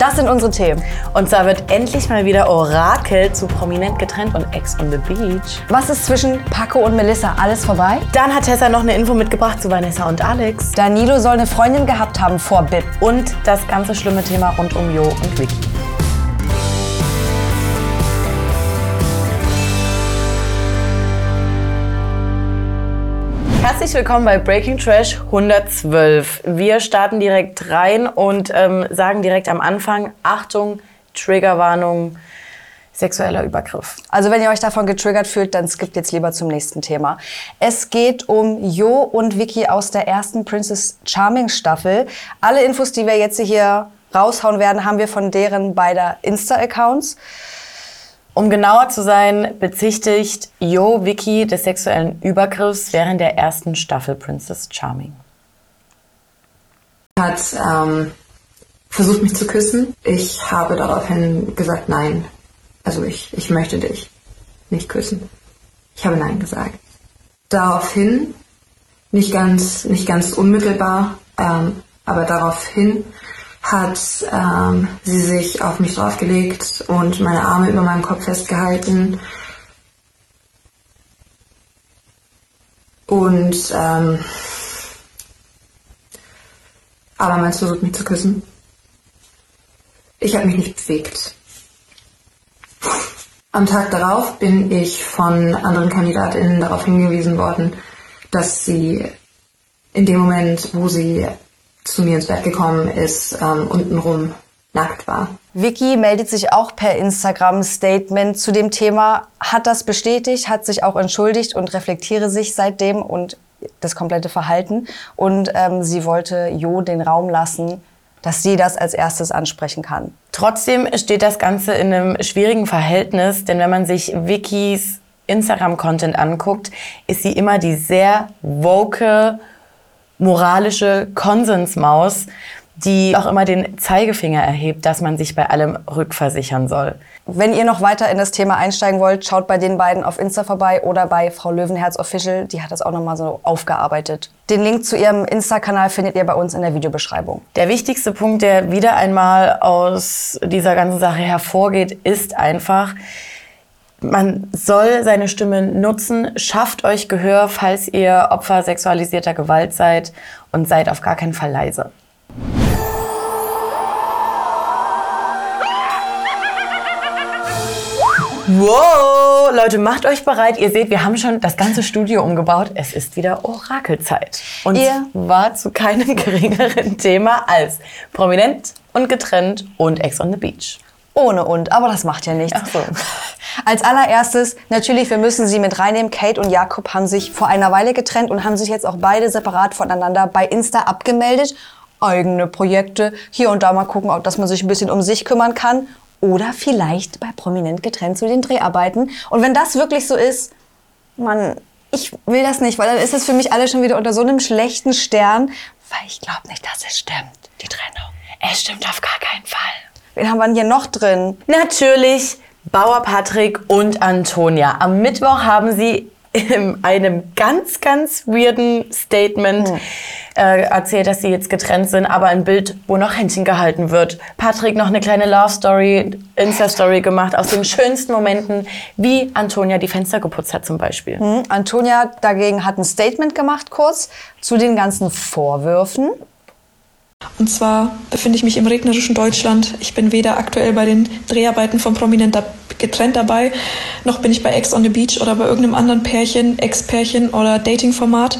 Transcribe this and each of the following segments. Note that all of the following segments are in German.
Das sind unsere Themen. Und zwar wird endlich mal wieder Orakel zu Prominent getrennt und Ex on the Beach. Was ist zwischen Paco und Melissa? Alles vorbei? Dann hat Tessa noch eine Info mitgebracht zu Vanessa und Alex. Danilo soll eine Freundin gehabt haben vor Bib. Und das ganze schlimme Thema rund um Jo und Vicky. Herzlich willkommen bei Breaking Trash 112. Wir starten direkt rein und ähm, sagen direkt am Anfang, Achtung, Triggerwarnung, sexueller Übergriff. Also wenn ihr euch davon getriggert fühlt, dann skippt jetzt lieber zum nächsten Thema. Es geht um Jo und Vicky aus der ersten Princess Charming Staffel. Alle Infos, die wir jetzt hier raushauen werden, haben wir von deren beider Insta-Accounts. Um genauer zu sein, bezichtigt Jo Vicky des sexuellen Übergriffs während der ersten Staffel Princess Charming. Hat ähm, versucht mich zu küssen. Ich habe daraufhin gesagt nein. Also ich, ich möchte dich nicht küssen. Ich habe nein gesagt. Daraufhin, nicht ganz, nicht ganz unmittelbar, ähm, aber daraufhin hat ähm, sie sich auf mich draufgelegt und meine Arme über meinem Kopf festgehalten. Und ähm, aber meinst versucht mich zu küssen. Ich habe mich nicht bewegt. Am Tag darauf bin ich von anderen KandidatInnen darauf hingewiesen worden, dass sie in dem Moment, wo sie zu mir ins Bett gekommen ist, ähm, untenrum nackt war. Vicky meldet sich auch per Instagram-Statement zu dem Thema, hat das bestätigt, hat sich auch entschuldigt und reflektiere sich seitdem und das komplette Verhalten. Und ähm, sie wollte Jo den Raum lassen, dass sie das als erstes ansprechen kann. Trotzdem steht das Ganze in einem schwierigen Verhältnis, denn wenn man sich Vickys Instagram-Content anguckt, ist sie immer die sehr woke, moralische Konsensmaus, die auch immer den Zeigefinger erhebt, dass man sich bei allem rückversichern soll. Wenn ihr noch weiter in das Thema einsteigen wollt, schaut bei den beiden auf Insta vorbei oder bei Frau Löwenherz Official. Die hat das auch nochmal so aufgearbeitet. Den Link zu ihrem Insta-Kanal findet ihr bei uns in der Videobeschreibung. Der wichtigste Punkt, der wieder einmal aus dieser ganzen Sache hervorgeht, ist einfach, man soll seine Stimme nutzen. Schafft euch Gehör, falls ihr Opfer sexualisierter Gewalt seid und seid auf gar keinen Fall leise. Wow, Leute, macht euch bereit. Ihr seht, wir haben schon das ganze Studio umgebaut. Es ist wieder Orakelzeit. Und Ihr- war zu keinem geringeren Thema als prominent und getrennt und Ex on the Beach. Ohne und, aber das macht ja nichts. So. Als allererstes, natürlich, wir müssen sie mit reinnehmen. Kate und Jakob haben sich vor einer Weile getrennt und haben sich jetzt auch beide separat voneinander bei Insta abgemeldet. Eigene Projekte, hier und da mal gucken, ob dass man sich ein bisschen um sich kümmern kann. Oder vielleicht bei Prominent getrennt zu den Dreharbeiten. Und wenn das wirklich so ist, man, ich will das nicht, weil dann ist es für mich alle schon wieder unter so einem schlechten Stern, weil ich glaube nicht, dass es stimmt, die Trennung. Es stimmt auf gar keinen Fall. Wen haben wir denn hier noch drin? Natürlich Bauer Patrick und Antonia. Am Mittwoch haben sie in einem ganz, ganz weirden Statement äh, erzählt, dass sie jetzt getrennt sind, aber ein Bild, wo noch Händchen gehalten wird. Patrick noch eine kleine Love Story, Insta Story gemacht aus den schönsten Momenten, wie Antonia die Fenster geputzt hat zum Beispiel. Hm, Antonia dagegen hat ein Statement gemacht kurz zu den ganzen Vorwürfen. Und zwar befinde ich mich im regnerischen Deutschland. Ich bin weder aktuell bei den Dreharbeiten von Prominent da- getrennt dabei, noch bin ich bei Ex on the Beach oder bei irgendeinem anderen Pärchen, Ex-Pärchen oder Dating-Format.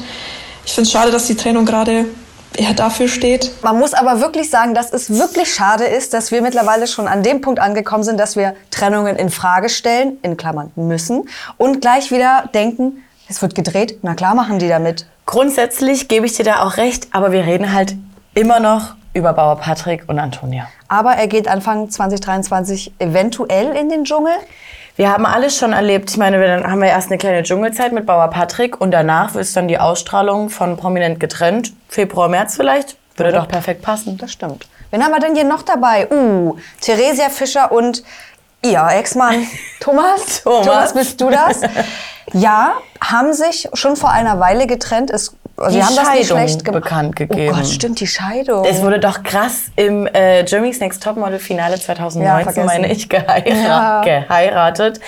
Ich finde es schade, dass die Trennung gerade eher dafür steht. Man muss aber wirklich sagen, dass es wirklich schade ist, dass wir mittlerweile schon an dem Punkt angekommen sind, dass wir Trennungen in Frage stellen, in Klammern müssen, und gleich wieder denken, es wird gedreht, na klar machen die damit. Grundsätzlich gebe ich dir da auch recht, aber wir reden halt immer noch über Bauer Patrick und Antonia. Aber er geht Anfang 2023 eventuell in den Dschungel. Wir haben alles schon erlebt. Ich meine, wir- dann haben wir erst eine kleine Dschungelzeit mit Bauer Patrick und danach ist dann die Ausstrahlung von Prominent getrennt. Februar, März vielleicht. Würde doch perfekt passen. Das stimmt. Wen haben wir denn hier noch dabei? Uh, Theresia Fischer und ihr Ex-Mann Thomas. Thomas. bist du das? Ja, haben sich schon vor einer Weile getrennt. Es Also die haben das nicht Scheidung schlecht gemacht. bekannt gegeben. Oh Gott, stimmt, die Scheidung. Es wurde doch krass im äh, Germany's Next Topmodel Finale 2019, vergessen. meine ich, geheira Ja. geheiratet.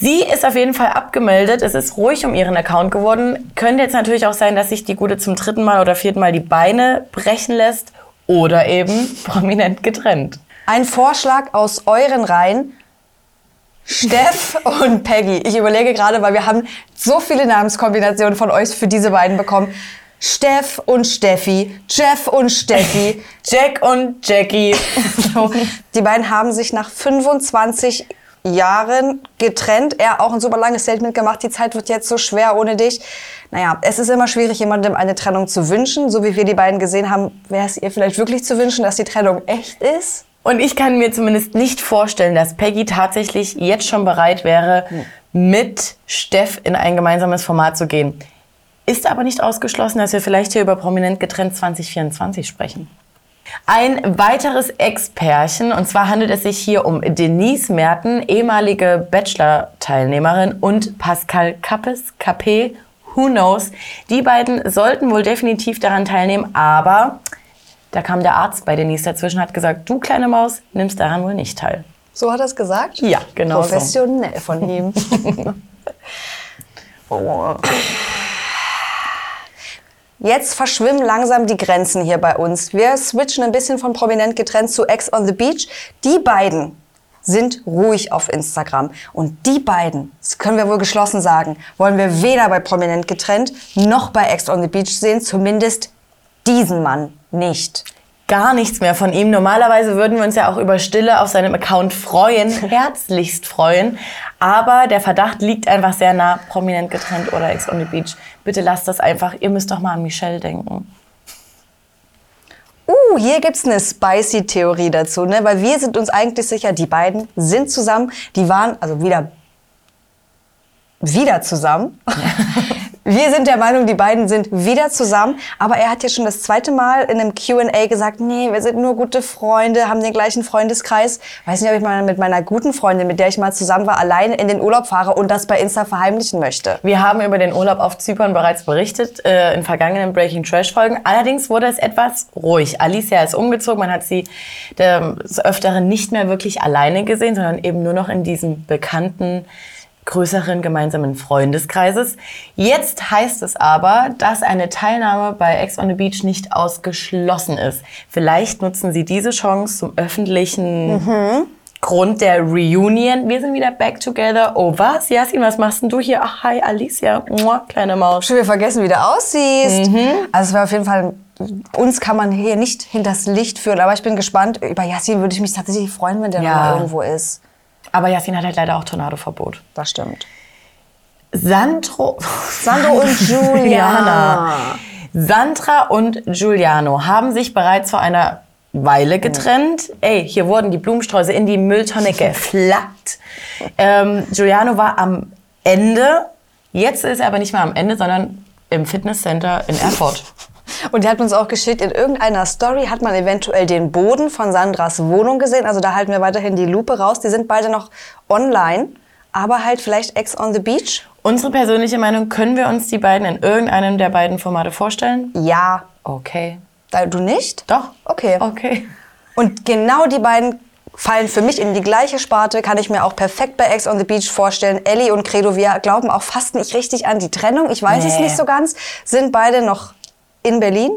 Sie ist auf jeden Fall abgemeldet. Es ist ruhig um ihren Account geworden. Könnte jetzt natürlich auch sein, dass sich die Gute zum dritten Mal oder vierten Mal die Beine brechen lässt oder eben prominent getrennt. Ein Vorschlag aus euren Reihen. Steff und Peggy. Ich überlege gerade, weil wir haben so viele Namenskombinationen von euch für diese beiden bekommen. Steff und Steffi, Jeff und Steffi. Jack und Jackie. So, die beiden haben sich nach 25 Jahren getrennt. Er auch ein super langes Statement gemacht. Die Zeit wird jetzt so schwer ohne dich. Naja, es ist immer schwierig, jemandem eine Trennung zu wünschen. So wie wir die beiden gesehen haben, wäre es ihr vielleicht wirklich zu wünschen, dass die Trennung echt ist. Und ich kann mir zumindest nicht vorstellen, dass Peggy tatsächlich jetzt schon bereit wäre, mit Steff in ein gemeinsames Format zu gehen. Ist aber nicht ausgeschlossen, dass wir vielleicht hier über Prominent getrennt 2024 sprechen. Ein weiteres Ex-Pärchen, und zwar handelt es sich hier um Denise Merten, ehemalige Bachelor-Teilnehmerin, und Pascal Kappes, Capé, who knows. Die beiden sollten wohl definitiv daran teilnehmen, aber da kam der Arzt bei Denise dazwischen, hat gesagt, du kleine Maus, nimmst daran wohl nicht teil. So hat er es gesagt? Ja, genau so. Professionell von ihm. Jetzt verschwimmen langsam die Grenzen hier bei uns. Wir switchen ein bisschen von prominent getrennt zu Ex on the Beach. Die beiden sind ruhig auf Instagram. Und die beiden, das können wir wohl geschlossen sagen, wollen wir weder bei prominent getrennt noch bei Ex on the Beach sehen. Zumindest diesen Mann nicht. Gar nichts mehr von ihm. Normalerweise würden wir uns ja auch über Stille auf seinem Account freuen, herzlichst freuen. Aber der Verdacht liegt einfach sehr nah, prominent getrennt oder Ex on the Beach. Bitte lasst das einfach. Ihr müsst doch mal an Michelle denken. Uh, hier gibt's eine spicy Theorie dazu, ne? Weil wir sind uns eigentlich sicher, die beiden sind zusammen. Die waren also wieder wieder zusammen. Wir sind der Meinung, die beiden sind wieder zusammen. Aber er hat ja schon das zweite Mal in einem Q&A gesagt, nee, wir sind nur gute Freunde, haben den gleichen Freundeskreis. Weiß nicht, ob ich mal mit meiner guten Freundin, mit der ich mal zusammen war, alleine in den Urlaub fahre und das bei Insta verheimlichen möchte. Wir haben über den Urlaub auf Zypern bereits berichtet, äh, in vergangenen Breaking Trash Folgen. Allerdings wurde es etwas ruhig. Alicia ist umgezogen, man hat sie des Öfteren nicht mehr wirklich alleine gesehen, sondern eben nur noch in diesem bekannten größeren gemeinsamen Freundeskreises. Jetzt heißt es aber, dass eine Teilnahme bei Ex on the Beach nicht ausgeschlossen ist. Vielleicht nutzen sie diese Chance zum öffentlichen Grund der Reunion. Wir sind wieder back together. Oh was? Yasin, was machst denn du hier? Ach, hi Alicia. Mua, kleine Maus. Schon wieder vergessen, wie du aussiehst. Also es war auf jeden Fall, uns kann man hier nicht hinters Licht führen. Aber ich bin gespannt. Über Yassin würde ich mich tatsächlich freuen, wenn der Ja. noch irgendwo ist. Aber Yasin hat halt leider auch Tornadoverbot. Das stimmt. Sandro, Sandro und Juliana. Sandra und Giuliano haben sich bereits vor einer Weile getrennt. Ey, hier wurden die Blumensträuße in die Mülltonne geflackt. Ähm, Giuliano war am Ende. Jetzt ist er aber nicht mehr am Ende, sondern im Fitnesscenter in Erfurt. Und die hat uns auch geschickt, in irgendeiner Story hat man eventuell den Boden von Sandras Wohnung gesehen. Also da halten wir weiterhin die Lupe raus. Die sind beide noch online, aber halt vielleicht Ex on the Beach. Unsere persönliche Meinung, können wir uns die beiden in irgendeinem der beiden Formate vorstellen? Ja. Okay. Du nicht? Doch. Okay. Okay. Und genau die beiden fallen für mich in die gleiche Sparte, kann ich mir auch perfekt bei Ex on the Beach vorstellen. Ellie und Credo, wir glauben auch fast nicht richtig an die Trennung. Ich weiß es Nee. nicht so ganz. Sind beide noch in Berlin.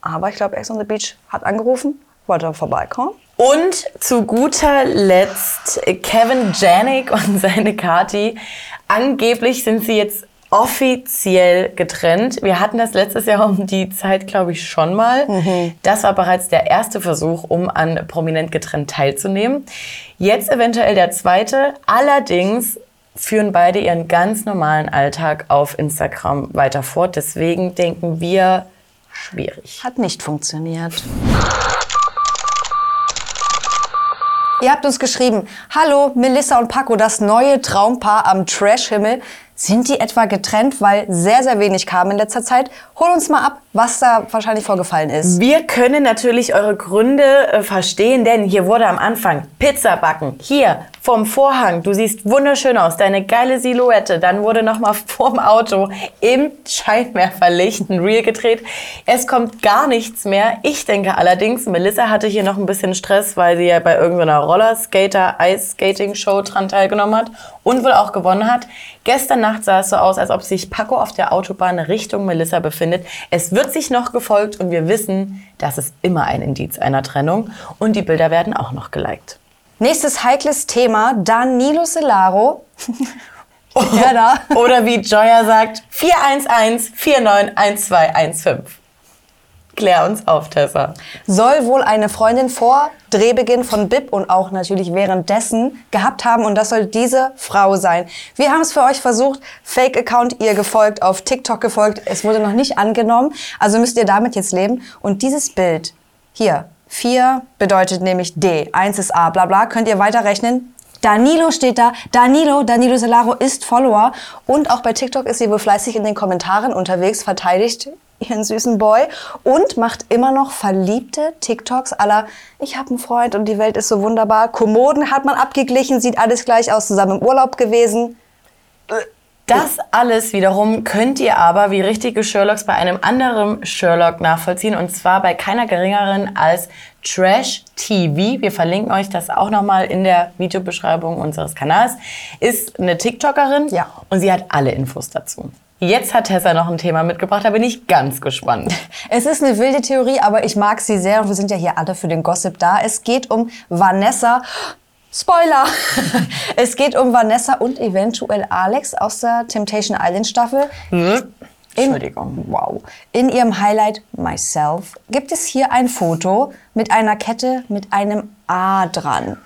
Aber ich glaube, Ex on the Beach hat angerufen, wollte vorbeikommen. Und zu guter Letzt Kevin Janik und seine Kati. Angeblich sind sie jetzt offiziell getrennt. Wir hatten das letztes Jahr um die Zeit, glaube ich, schon mal. Das war bereits der erste Versuch, um an Prominent getrennt teilzunehmen. Jetzt eventuell der zweite. Allerdings führen beide ihren ganz normalen Alltag auf Instagram weiter fort. Deswegen denken wir, schwierig. Hat nicht funktioniert. Ihr habt uns geschrieben, hallo, Melissa und Paco, das neue Traumpaar am Trashhimmel. Sind die etwa getrennt, weil sehr, sehr wenig kam in letzter Zeit? Hol uns mal ab, was da wahrscheinlich vorgefallen ist. Wir können natürlich eure Gründe äh, verstehen, denn hier wurde am Anfang Pizza backen, hier Vorm Vorhang, du siehst wunderschön aus, deine geile Silhouette. Dann wurde nochmal vorm Auto im Scheinwerferlicht ein Reel gedreht. Es kommt gar nichts mehr. Ich denke allerdings, Melissa hatte hier noch ein bisschen Stress, weil sie ja bei irgendeiner Rollerskater-Ice-Skating-Show dran teilgenommen hat und wohl auch gewonnen hat. Gestern Nacht sah es so aus, als ob sich Paco auf der Autobahn Richtung Melissa befindet. Es wird sich noch gefolgt und wir wissen, das ist immer ein Indiz einer Trennung. Und die Bilder werden auch noch geliked. Nächstes heikles Thema, Danilo Celaro. ja, da. Oder wie Joya sagt, 411 491215. Klär uns auf, Tessa. Soll wohl eine Freundin vor Drehbeginn von Bib und auch natürlich währenddessen gehabt haben und das soll diese Frau sein. Wir haben es für euch versucht, Fake-Account ihr gefolgt, auf TikTok gefolgt, es wurde noch nicht angenommen, also müsst ihr damit jetzt leben. Und dieses Bild hier, 4 bedeutet nämlich D, 1 ist A, bla bla, könnt ihr weiterrechnen. Danilo steht da. Danilo, Danilo Solaro ist Follower. Und auch bei TikTok ist sie wohl fleißig in den Kommentaren unterwegs, verteidigt ihren süßen Boy und macht immer noch verliebte TikToks aller ich habe einen Freund und die Welt ist so wunderbar. Kommoden hat man abgeglichen, sieht alles gleich aus, zusammen im Urlaub gewesen. Das alles wiederum könnt ihr aber wie richtige Sherlocks bei einem anderen Sherlock nachvollziehen und zwar bei keiner geringeren als Trash TV. Wir verlinken euch das auch nochmal in der Videobeschreibung unseres Kanals. Ist eine TikTokerin Ja. und sie hat alle Infos dazu. Jetzt hat Tessa noch ein Thema mitgebracht, da bin ich ganz gespannt. Es ist eine wilde Theorie, aber ich mag sie sehr und wir sind ja hier alle für den Gossip da. Es geht um Vanessa. Spoiler! Es geht um Vanessa und eventuell Alex aus der Temptation Island Staffel. In, Entschuldigung. wow. In ihrem Highlight Myself gibt es hier ein Foto mit einer Kette mit einem A dran.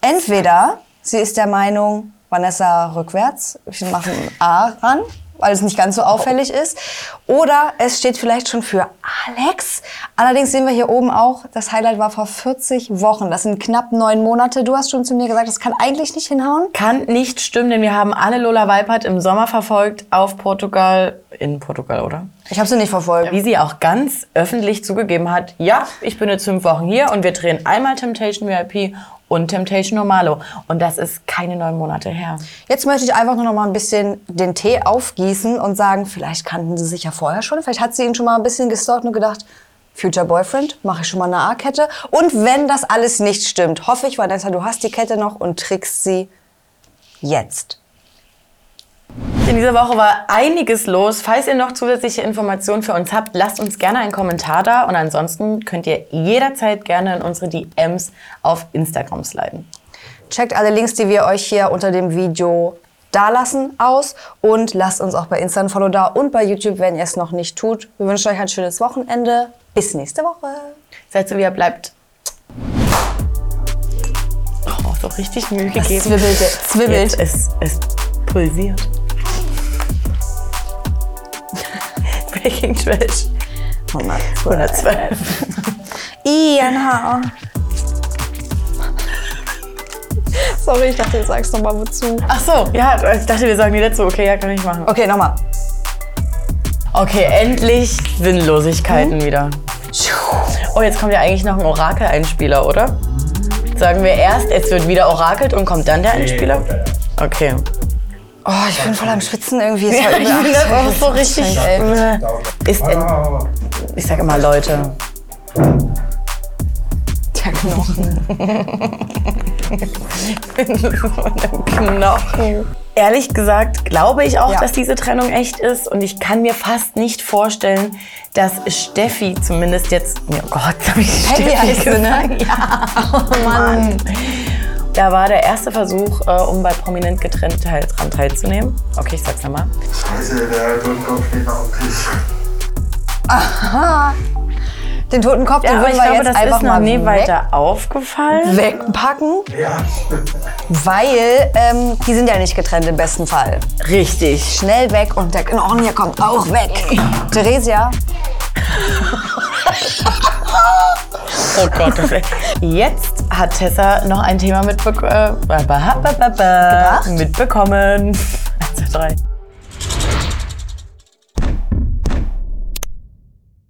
Entweder sie ist der Meinung, Vanessa rückwärts, wir machen ein A ran, weil es nicht ganz so auffällig ist. Oder es steht vielleicht schon für Alex. Allerdings sehen wir hier oben auch, das Highlight war vor 40 Wochen. Das sind knapp neun Monate. Du hast schon zu mir gesagt, das kann eigentlich nicht hinhauen. Kann nicht stimmen, denn wir haben alle Lola Weipert im Sommer verfolgt auf Portugal, in Portugal, oder? Ich habe sie nicht verfolgt. Wie sie auch ganz öffentlich zugegeben hat, ja, ich bin jetzt fünf Wochen hier und wir drehen einmal Temptation VIP und Temptation Normalo. Und das ist keine neun Monate her. Jetzt möchte ich einfach nur noch mal ein bisschen den Tee aufgießen und sagen, vielleicht kannten sie sich ja vorher schon. Vielleicht hat sie ihn schon mal ein bisschen gestalkt und gedacht, Future Boyfriend, mache ich schon mal eine A-Kette. Und wenn das alles nicht stimmt, hoffe ich, Vanessa, du hast die Kette noch und trickst sie jetzt. In dieser Woche war einiges los. Falls ihr noch zusätzliche Informationen für uns habt, lasst uns gerne einen Kommentar da. Und ansonsten könnt ihr jederzeit gerne in unsere DMs auf Instagram sliden. Checkt alle Links, die wir euch hier unter dem Video dalassen, aus. Und lasst uns auch bei Insta ein Follow da und bei YouTube, wenn ihr es noch nicht tut. Wir wünschen euch ein schönes Wochenende. Bis nächste Woche. Seid so, wie ihr bleibt. Oh, so richtig Mühe gegeben. zwibbelte, zwibbelt. Jetzt, es, es pulsiert. Breaking Trash 112. Ian Sorry, ich dachte, du sagst noch mal wozu. Ach so, ja, ich dachte, wir sagen die letzte. Okay, ja, kann ich machen. Okay, nochmal. Okay, endlich Sinnlosigkeiten wieder. Oh, jetzt kommt ja eigentlich noch ein Orakel-Einspieler, oder? Sagen wir erst, es wird wieder orakelt und kommt dann der Einspieler? Okay. Oh, ich bin voll am Schwitzen irgendwie. Ja, ich bin das auch so richtig. ey. Ist in, ich sag immer Leute. Der Knochen. Knochen. Ehrlich gesagt glaube ich auch, Ja. dass diese Trennung echt ist und ich kann mir fast nicht vorstellen, dass Steffi zumindest jetzt, oh Gott, hab ich Peggy Steffi heißt ne? Ja, oh Mann. Da war der erste Versuch, äh, um bei Prominent getrennt teil, dran teilzunehmen. Okay, ich sag's nochmal. Scheiße, der Totenkopf steht noch am Tisch. Den toten Kopf, den Ja, aber würden ich wir glaube, jetzt das einfach ist noch mal nie weg, weiter aufgefallen. wegpacken, Ja. weil ähm, die sind ja nicht getrennt im besten Fall. Richtig. Schnell weg und der Knochen hier kommt auch weg. Theresia, Oh Gott. Jetzt hat Tessa noch ein Thema mitbek äh, mitbekommen. Zwei, drei.